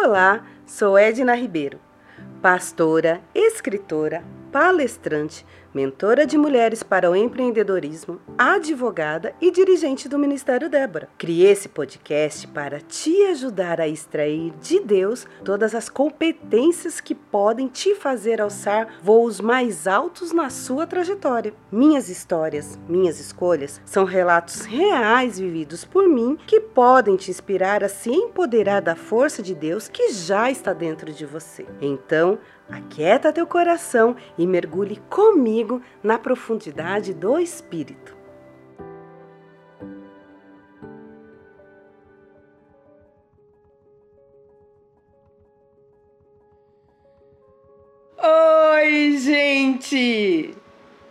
Olá, sou Edna Ribeiro, pastora, escritora, palestrante, mentora de mulheres para o empreendedorismo, advogada e dirigente do Ministério Débora. Criei esse podcast para te ajudar a extrair de Deus todas as competências que podem te fazer alçar voos mais altos na sua trajetória. Minhas histórias, minhas escolhas são relatos reais vividos por mim que podem te inspirar a se empoderar da força de Deus que já está dentro de você. Então, Aquieta teu coração e mergulhe comigo na profundidade do Espírito. Oi, gente!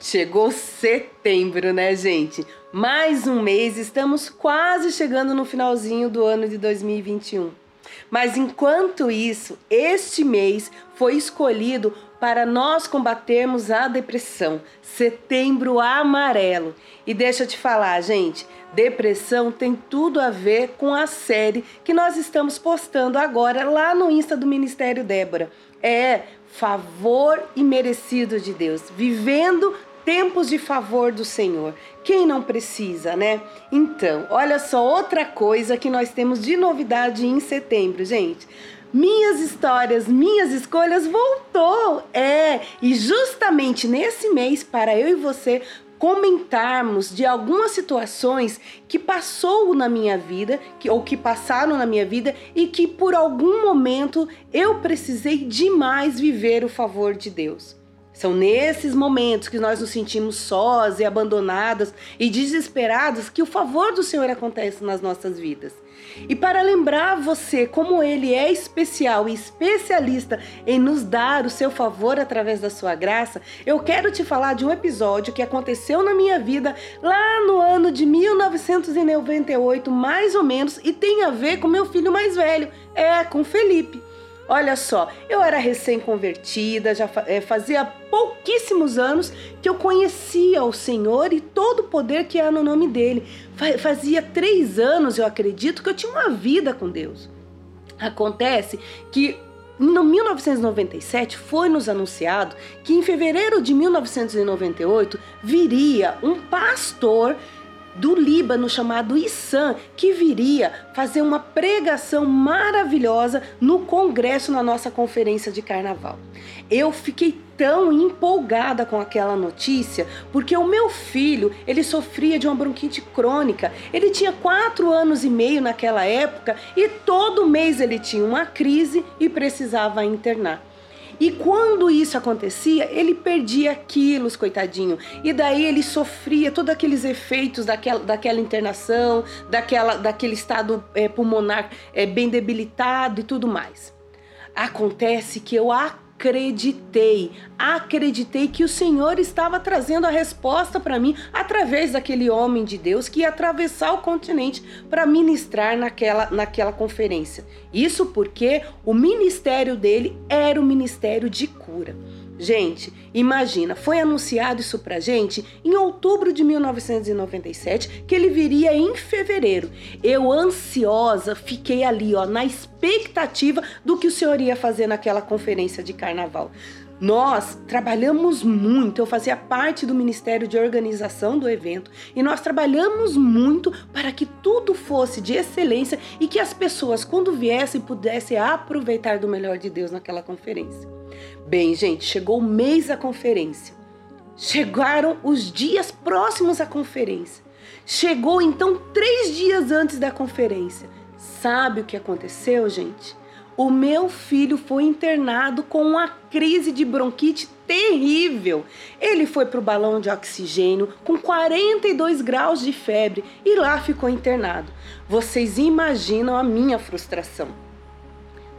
Chegou setembro, né, gente? Mais um mês, estamos quase chegando no finalzinho do ano de 2021. Mas enquanto isso, este mês foi escolhido para nós combatermos a depressão, Setembro Amarelo. E deixa eu te falar, gente, depressão tem tudo a ver com a série que nós estamos postando agora lá no Insta do Ministério Débora. É favor imerecido de Deus, vivendo tempos de favor do Senhor. Quem não precisa, né? Então, olha só outra coisa que nós temos de novidade em setembro, gente. Minhas histórias, minhas escolhas voltou. É, e justamente nesse mês para eu e você comentarmos de algumas situações que passou na minha vida, que, ou que passaram na minha vida e que por algum momento eu precisei demais viver o favor de Deus. São nesses momentos que nós nos sentimos sós e abandonadas e desesperadas que o favor do Senhor acontece nas nossas vidas. E para lembrar você como Ele é especial e especialista em nos dar o seu favor através da sua graça, eu quero te falar de um episódio que aconteceu na minha vida lá no ano de 1998, mais ou menos, e tem a ver com meu filho mais velho, é, com Felipe. Olha só, eu era recém-convertida, já é, fazia pouquíssimos anos que eu conhecia o Senhor e todo o poder que há no nome dele. Fazia três anos, eu acredito, que eu tinha uma vida com Deus. Acontece que no 1997 foi nos anunciado que em fevereiro de 1998 viria um pastor do Líbano chamado Issan, que viria fazer uma pregação maravilhosa no congresso na nossa conferência de carnaval. Eu fiquei tão empolgada com aquela notícia porque o meu filho ele sofria de uma bronquite crônica. Ele tinha quatro anos e meio naquela época e todo mês ele tinha uma crise e precisava internar. E quando isso acontecia, ele perdia quilos, coitadinho. E daí ele sofria todos aqueles efeitos daquela, daquela internação, daquela, daquele estado é, pulmonar é, bem debilitado e tudo mais. Acontece que eu acreditei, acreditei que o Senhor estava trazendo a resposta para mim através daquele homem de Deus que ia atravessar o continente para ministrar naquela, naquela conferência. Isso porque o ministério dele era o ministério de cura. Gente, imagina, foi anunciado isso pra gente em outubro de 1997, que ele viria em fevereiro. Eu ansiosa, fiquei ali, ó, na expectativa do que o senhor ia fazer naquela conferência de carnaval. Nós trabalhamos muito, eu fazia parte do Ministério de Organização do evento e nós trabalhamos muito para que tudo fosse de excelência e que as pessoas, quando viessem, pudessem aproveitar do melhor de Deus naquela conferência. Bem, gente, chegou o mês da conferência. Chegaram os dias próximos à conferência. Chegou então três dias antes da conferência. Sabe o que aconteceu, gente? O meu filho foi internado com uma crise de bronquite terrível. Ele foi para o balão de oxigênio com 42 graus de febre e lá ficou internado. Vocês imaginam a minha frustração.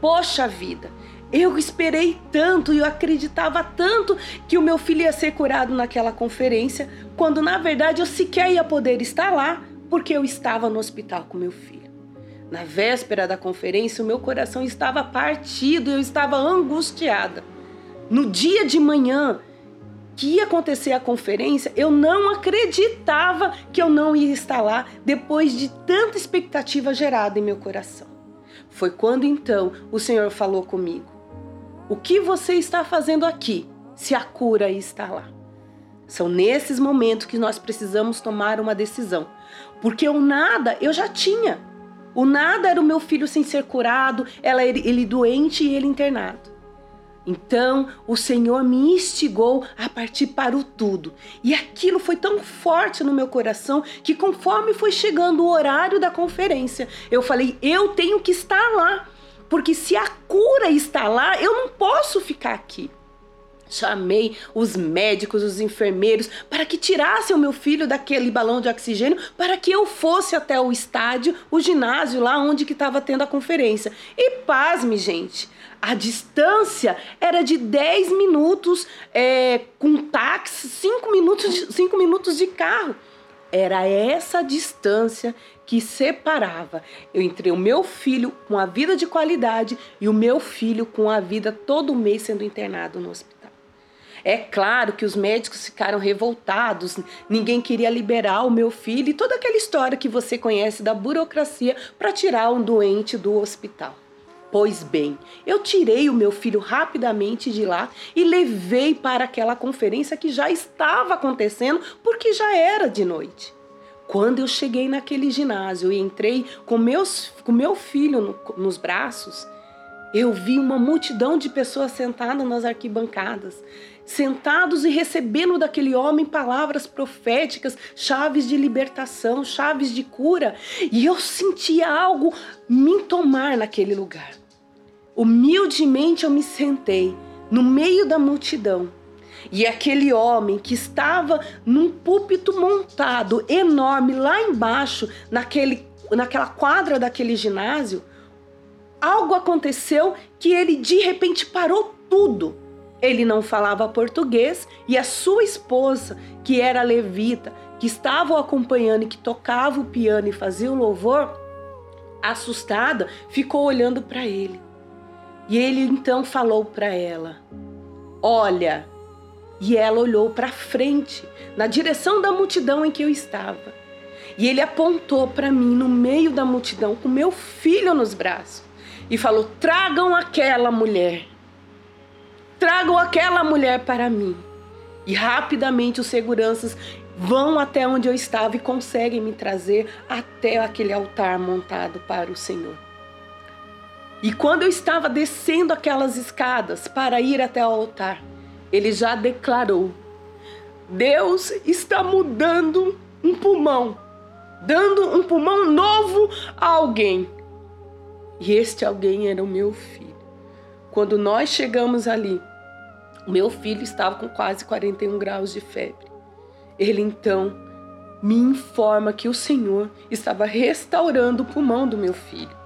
Poxa vida, eu esperei tanto e eu acreditava tanto que o meu filho ia ser curado naquela conferência, quando na verdade eu sequer ia poder estar lá porque eu estava no hospital com meu filho. Na véspera da conferência, o meu coração estava partido, eu estava angustiada. No dia de manhã que ia acontecer a conferência, eu não acreditava que eu não ia estar lá depois de tanta expectativa gerada em meu coração. Foi quando então o Senhor falou comigo: O que você está fazendo aqui, se a cura está lá? São nesses momentos que nós precisamos tomar uma decisão. Porque o nada eu já tinha. O nada era o meu filho sem ser curado, ela ele, doente e ele internado. Então o Senhor me instigou a partir para o tudo. E aquilo foi tão forte no meu coração que, conforme foi chegando o horário da conferência, eu falei: eu tenho que estar lá. Porque se a cura está lá, eu não posso ficar aqui. Chamei os médicos, os enfermeiros, para que tirassem o meu filho daquele balão de oxigênio, para que eu fosse até o estádio, o ginásio, lá onde que estava tendo a conferência. E pasme, gente, a distância era de 10 minutos é, com táxi, 5 minutos, de, 5 minutos de carro. Era essa distância que separava entre o meu filho com a vida de qualidade e o meu filho com a vida todo mês sendo internado no hospital. É claro que os médicos ficaram revoltados, ninguém queria liberar o meu filho e toda aquela história que você conhece da burocracia para tirar um doente do hospital. Pois bem, eu tirei o meu filho rapidamente de lá e levei para aquela conferência que já estava acontecendo porque já era de noite. Quando eu cheguei naquele ginásio e entrei com, meus, com meu filho no, nos braços, eu vi uma multidão de pessoas sentadas nas arquibancadas, sentados e recebendo daquele homem palavras proféticas, chaves de libertação, chaves de cura, e eu sentia algo me tomar naquele lugar. Humildemente eu me sentei no meio da multidão. E aquele homem que estava num púlpito montado enorme lá embaixo, naquele, naquela quadra daquele ginásio, algo aconteceu que ele de repente parou tudo ele não falava português e a sua esposa, que era levita, que estava o acompanhando e que tocava o piano e fazia o louvor, assustada, ficou olhando para ele. E ele então falou para ela: Olha. E ela olhou para frente, na direção da multidão em que eu estava. E ele apontou para mim no meio da multidão com meu filho nos braços e falou: Tragam aquela mulher. Tragam aquela mulher para mim. E rapidamente os seguranças vão até onde eu estava e conseguem me trazer até aquele altar montado para o Senhor. E quando eu estava descendo aquelas escadas para ir até o altar, ele já declarou: Deus está mudando um pulmão, dando um pulmão novo a alguém. E este alguém era o meu filho. Quando nós chegamos ali, meu filho estava com quase 41 graus de febre. Ele então me informa que o Senhor estava restaurando o pulmão do meu filho,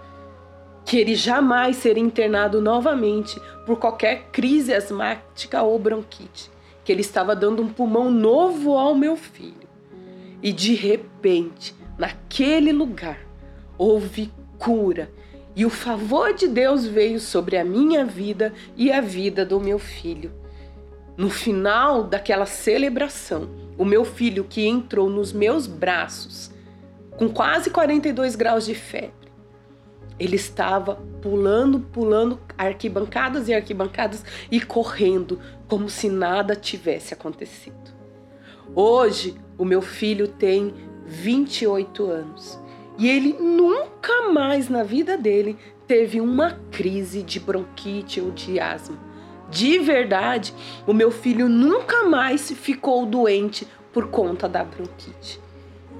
que ele jamais seria internado novamente por qualquer crise asmática ou bronquite, que ele estava dando um pulmão novo ao meu filho. E de repente, naquele lugar, houve cura e o favor de Deus veio sobre a minha vida e a vida do meu filho. No final daquela celebração, o meu filho que entrou nos meus braços com quase 42 graus de febre, ele estava pulando, pulando arquibancadas e arquibancadas e correndo como se nada tivesse acontecido. Hoje, o meu filho tem 28 anos e ele nunca mais na vida dele teve uma crise de bronquite ou de asma de verdade, o meu filho nunca mais ficou doente por conta da bronquite.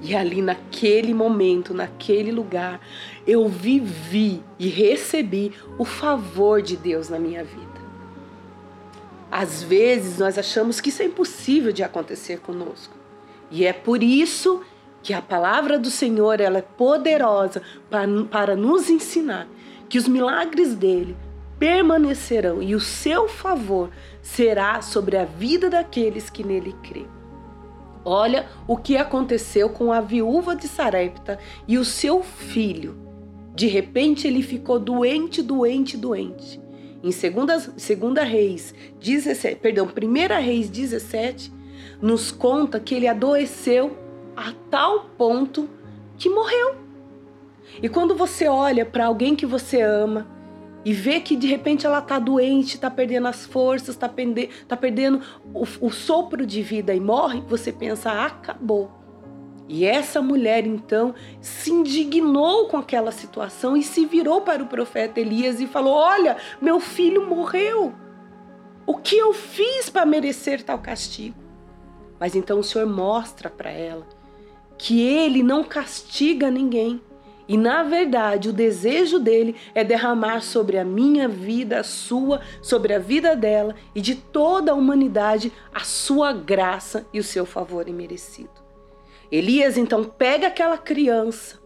E ali naquele momento, naquele lugar, eu vivi e recebi o favor de Deus na minha vida. Às vezes nós achamos que isso é impossível de acontecer conosco. E é por isso que a palavra do Senhor ela é poderosa para, para nos ensinar que os milagres dele permanecerão e o seu favor será sobre a vida daqueles que nele crê. Olha o que aconteceu com a viúva de Sarepta e o seu filho. De repente ele ficou doente, doente, doente. Em segunda, segunda Reis 17, perdão, primeira Reis 17, nos conta que ele adoeceu a tal ponto que morreu. E quando você olha para alguém que você ama e vê que de repente ela está doente, está perdendo as forças, está perde tá perdendo o, o sopro de vida e morre, você pensa, acabou. E essa mulher então se indignou com aquela situação e se virou para o profeta Elias e falou: Olha, meu filho morreu. O que eu fiz para merecer tal castigo? Mas então o Senhor mostra para ela que ele não castiga ninguém. E na verdade, o desejo dele é derramar sobre a minha vida, a sua, sobre a vida dela e de toda a humanidade a sua graça e o seu favor imerecido. Elias então pega aquela criança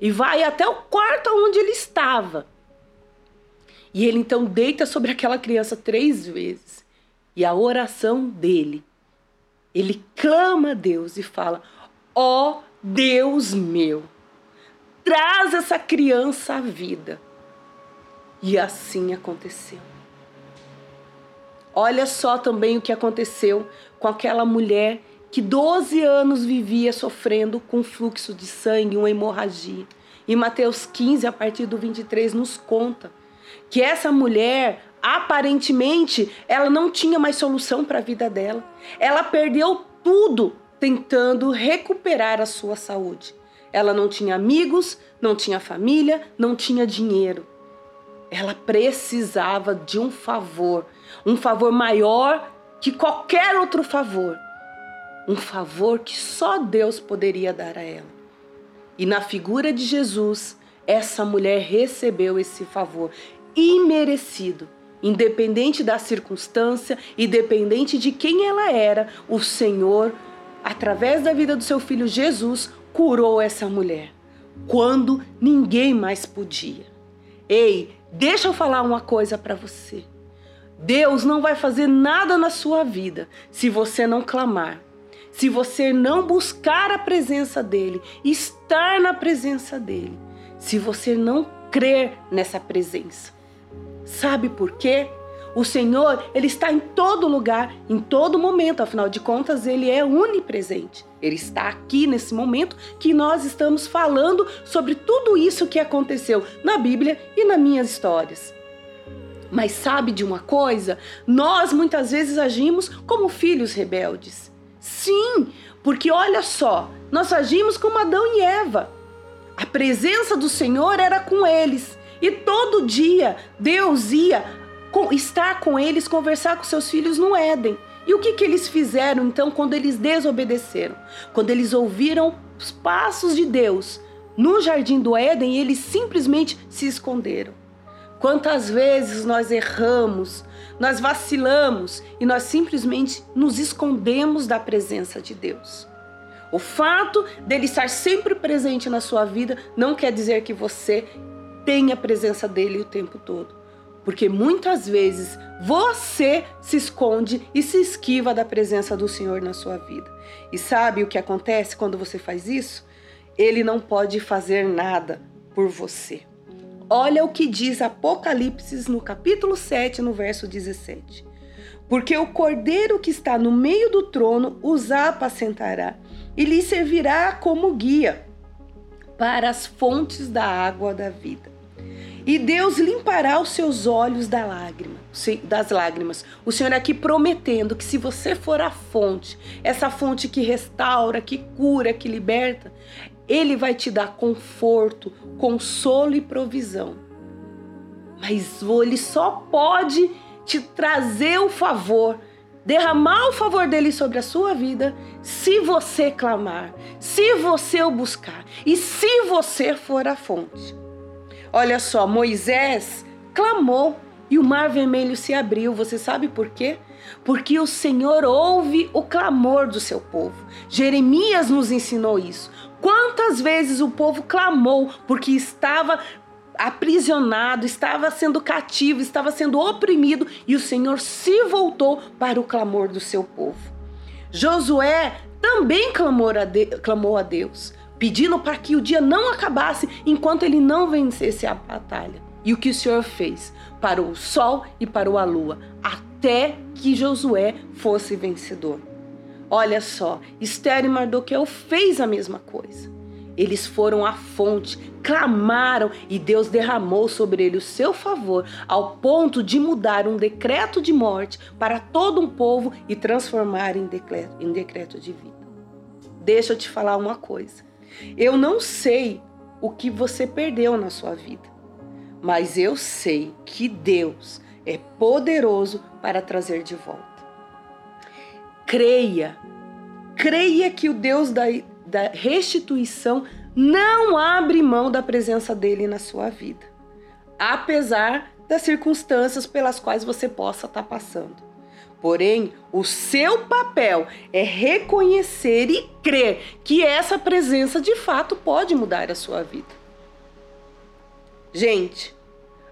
e vai até o quarto onde ele estava. E ele então deita sobre aquela criança três vezes. E a oração dele, ele clama a Deus e fala: Ó oh, Deus meu, traz essa criança à vida. E assim aconteceu. Olha só também o que aconteceu com aquela mulher que 12 anos vivia sofrendo com fluxo de sangue, uma hemorragia. E Mateus 15, a partir do 23, nos conta que essa mulher, aparentemente, ela não tinha mais solução para a vida dela. Ela perdeu tudo tentando recuperar a sua saúde. Ela não tinha amigos, não tinha família, não tinha dinheiro. Ela precisava de um favor, um favor maior que qualquer outro favor. Um favor que só Deus poderia dar a ela. E na figura de Jesus, essa mulher recebeu esse favor imerecido. Independente da circunstância, independente de quem ela era, o Senhor, através da vida do seu filho Jesus, curou essa mulher quando ninguém mais podia. Ei, deixa eu falar uma coisa para você. Deus não vai fazer nada na sua vida se você não clamar, se você não buscar a presença dele, estar na presença dele, se você não crer nessa presença. Sabe por quê? O Senhor, ele está em todo lugar, em todo momento, afinal de contas, ele é onipresente. Ele está aqui nesse momento que nós estamos falando sobre tudo isso que aconteceu na Bíblia e nas minhas histórias. Mas sabe de uma coisa? Nós muitas vezes agimos como filhos rebeldes. Sim, porque olha só, nós agimos como Adão e Eva. A presença do Senhor era com eles. E todo dia Deus ia com, estar com eles, conversar com seus filhos no Éden. E o que, que eles fizeram então quando eles desobedeceram? Quando eles ouviram os passos de Deus no jardim do Éden, eles simplesmente se esconderam. Quantas vezes nós erramos, nós vacilamos e nós simplesmente nos escondemos da presença de Deus. O fato dele estar sempre presente na sua vida não quer dizer que você tenha a presença dele o tempo todo. Porque muitas vezes você se esconde e se esquiva da presença do Senhor na sua vida. E sabe o que acontece quando você faz isso? Ele não pode fazer nada por você. Olha o que diz Apocalipse no capítulo 7, no verso 17. Porque o cordeiro que está no meio do trono os apacentará e lhe servirá como guia para as fontes da água da vida. E Deus limpará os seus olhos da lágrima, das lágrimas. O Senhor aqui prometendo que se você for a fonte, essa fonte que restaura, que cura, que liberta, ele vai te dar conforto, consolo e provisão. Mas ele só pode te trazer o favor, derramar o favor dele sobre a sua vida, se você clamar, se você o buscar e se você for a fonte. Olha só, Moisés clamou e o mar vermelho se abriu. Você sabe por quê? Porque o Senhor ouve o clamor do seu povo. Jeremias nos ensinou isso. Quantas vezes o povo clamou porque estava aprisionado, estava sendo cativo, estava sendo oprimido e o Senhor se voltou para o clamor do seu povo. Josué também clamou a, de, clamou a Deus pedindo para que o dia não acabasse enquanto ele não vencesse a batalha. E o que o Senhor fez? Para o sol e para a lua, até que Josué fosse vencedor. Olha só, Esther e Mardoqueu fez a mesma coisa. Eles foram à fonte, clamaram e Deus derramou sobre ele o seu favor, ao ponto de mudar um decreto de morte para todo um povo e transformar em decreto, em decreto de vida. Deixa eu te falar uma coisa. Eu não sei o que você perdeu na sua vida, mas eu sei que Deus é poderoso para trazer de volta. Creia, creia que o Deus da, da restituição não abre mão da presença dele na sua vida, apesar das circunstâncias pelas quais você possa estar passando. Porém, o seu papel é reconhecer e crer que essa presença de fato pode mudar a sua vida. Gente,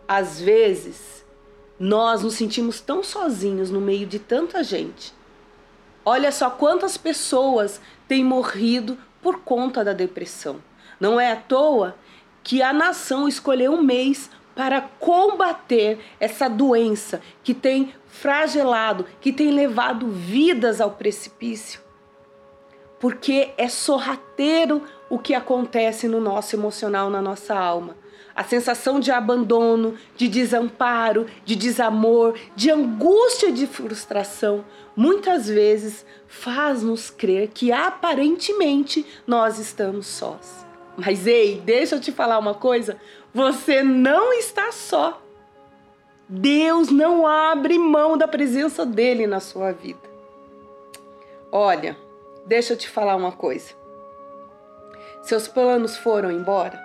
às vezes nós nos sentimos tão sozinhos no meio de tanta gente. Olha só quantas pessoas têm morrido por conta da depressão. Não é à toa que a nação escolheu um mês para combater essa doença que tem fragelado, que tem levado vidas ao precipício. Porque é sorrateiro o que acontece no nosso emocional, na nossa alma. A sensação de abandono, de desamparo, de desamor, de angústia, de frustração, muitas vezes faz-nos crer que aparentemente nós estamos sós. Mas ei, deixa eu te falar uma coisa: você não está só. Deus não abre mão da presença dele na sua vida. Olha, deixa eu te falar uma coisa. Seus planos foram embora?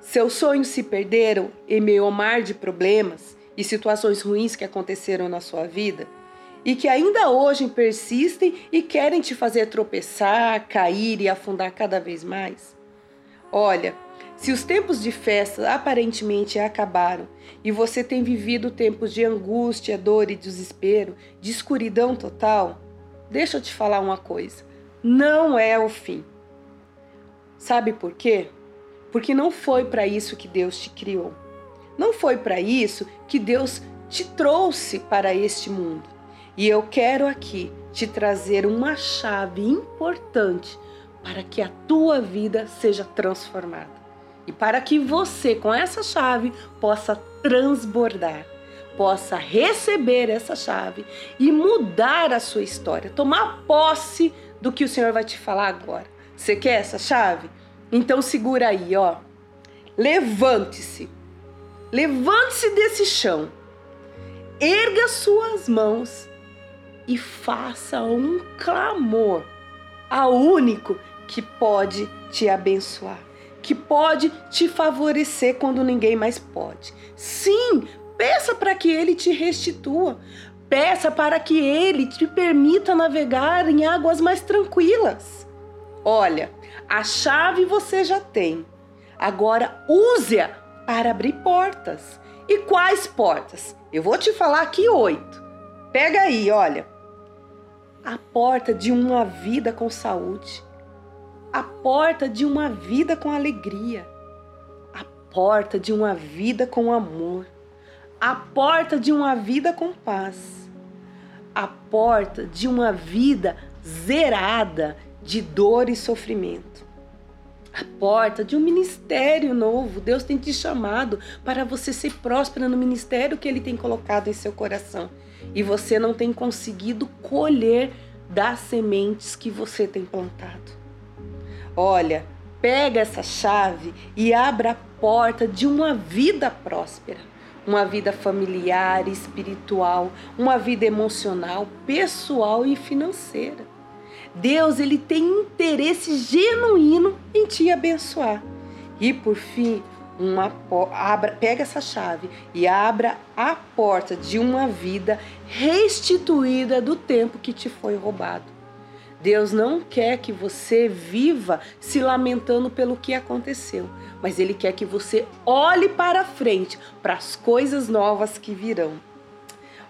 Seus sonhos se perderam em meio ao mar de problemas e situações ruins que aconteceram na sua vida? E que ainda hoje persistem e querem te fazer tropeçar, cair e afundar cada vez mais? Olha, se os tempos de festa aparentemente acabaram e você tem vivido tempos de angústia, dor e desespero, de escuridão total, deixa eu te falar uma coisa: não é o fim. Sabe por quê? Porque não foi para isso que Deus te criou. Não foi para isso que Deus te trouxe para este mundo. E eu quero aqui te trazer uma chave importante para que a tua vida seja transformada. E para que você, com essa chave, possa transbordar, possa receber essa chave e mudar a sua história, tomar posse do que o Senhor vai te falar agora. Você quer essa chave? Então segura aí, ó. Levante-se. Levante-se desse chão. Erga suas mãos e faça um clamor ao único que pode te abençoar que pode te favorecer quando ninguém mais pode. Sim, peça para que ele te restitua. Peça para que ele te permita navegar em águas mais tranquilas. Olha, a chave você já tem. Agora use-a para abrir portas. E quais portas? Eu vou te falar aqui oito. Pega aí, olha. A porta de uma vida com saúde a porta de uma vida com alegria, a porta de uma vida com amor, a porta de uma vida com paz, a porta de uma vida zerada de dor e sofrimento. A porta de um ministério novo. Deus tem te chamado para você ser próspera no ministério que Ele tem colocado em seu coração. E você não tem conseguido colher das sementes que você tem plantado. Olha, pega essa chave e abra a porta de uma vida próspera, uma vida familiar, espiritual, uma vida emocional, pessoal e financeira. Deus ele tem interesse genuíno em te abençoar. E por fim, uma abra, pega essa chave e abra a porta de uma vida restituída do tempo que te foi roubado. Deus não quer que você viva se lamentando pelo que aconteceu, mas Ele quer que você olhe para frente, para as coisas novas que virão.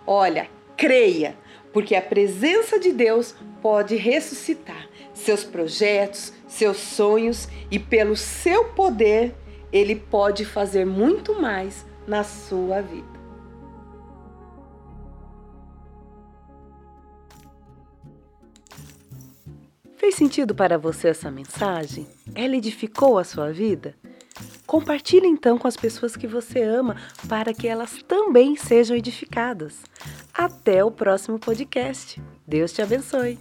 Olha, creia, porque a presença de Deus pode ressuscitar seus projetos, seus sonhos e pelo seu poder, Ele pode fazer muito mais na sua vida. Fez sentido para você essa mensagem? Ela edificou a sua vida? Compartilhe então com as pessoas que você ama para que elas também sejam edificadas. Até o próximo podcast. Deus te abençoe.